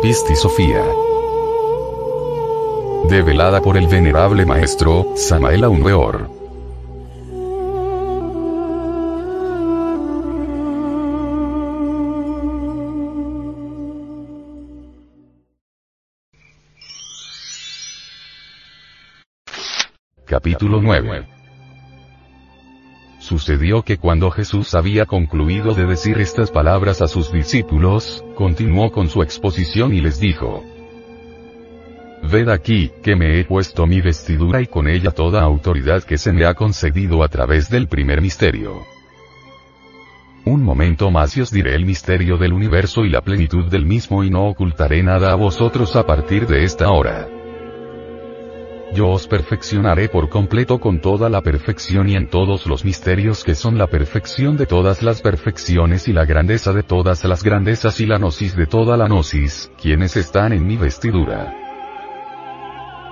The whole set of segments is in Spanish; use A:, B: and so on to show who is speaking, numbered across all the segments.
A: Pisti Sofía. Develada por el venerable maestro, Samael Aunweor. Capítulo 9 Sucedió que cuando Jesús había concluido de decir estas palabras a sus discípulos, continuó con su exposición y les dijo, Ved aquí, que me he puesto mi vestidura y con ella toda autoridad que se me ha concedido a través del primer misterio. Un momento más y os diré el misterio del universo y la plenitud del mismo y no ocultaré nada a vosotros a partir de esta hora. Yo os perfeccionaré por completo con toda la perfección y en todos los misterios que son la perfección de todas las perfecciones y la grandeza de todas las grandezas y la gnosis de toda la gnosis, quienes están en mi vestidura.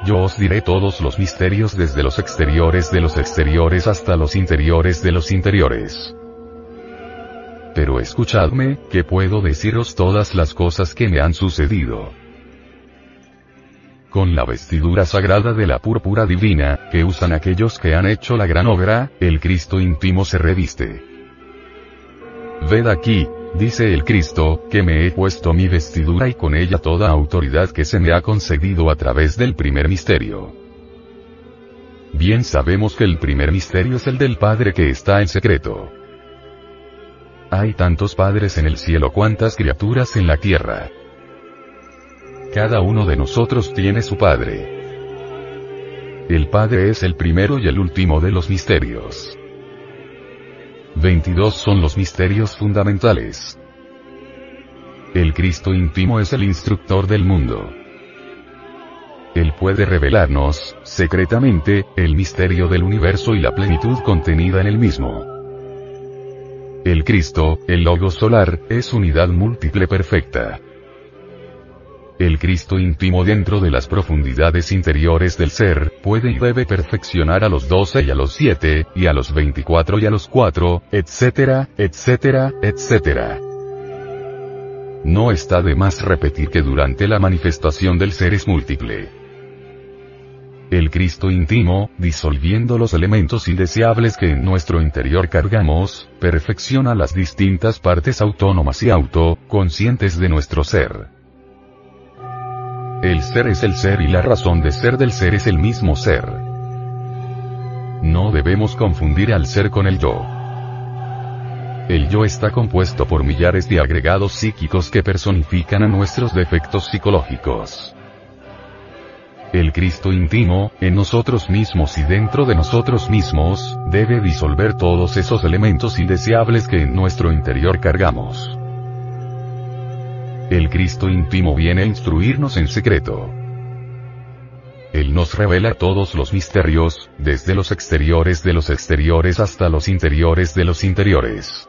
A: Yo os diré todos los misterios desde los exteriores de los exteriores hasta los interiores de los interiores. Pero escuchadme, que puedo deciros todas las cosas que me han sucedido con la vestidura sagrada de la púrpura divina, que usan aquellos que han hecho la gran obra, el Cristo íntimo se reviste. Ved aquí, dice el Cristo, que me he puesto mi vestidura y con ella toda autoridad que se me ha concedido a través del primer misterio. Bien sabemos que el primer misterio es el del Padre que está en secreto. Hay tantos padres en el cielo cuantas criaturas en la tierra. Cada uno de nosotros tiene su Padre. El Padre es el primero y el último de los misterios. 22 son los misterios fundamentales. El Cristo íntimo es el instructor del mundo. Él puede revelarnos, secretamente, el misterio del universo y la plenitud contenida en el mismo. El Cristo, el Logo solar, es unidad múltiple perfecta. El Cristo íntimo dentro de las profundidades interiores del ser, puede y debe perfeccionar a los 12 y a los 7, y a los 24 y a los 4, etcétera, etcétera, etcétera. No está de más repetir que durante la manifestación del ser es múltiple. El Cristo íntimo, disolviendo los elementos indeseables que en nuestro interior cargamos, perfecciona las distintas partes autónomas y auto-conscientes de nuestro ser. El ser es el ser y la razón de ser del ser es el mismo ser. No debemos confundir al ser con el yo. El yo está compuesto por millares de agregados psíquicos que personifican a nuestros defectos psicológicos. El Cristo íntimo, en nosotros mismos y dentro de nosotros mismos, debe disolver todos esos elementos indeseables que en nuestro interior cargamos. El Cristo íntimo viene a instruirnos en secreto. Él nos revela todos los misterios, desde los exteriores de los exteriores hasta los interiores de los interiores.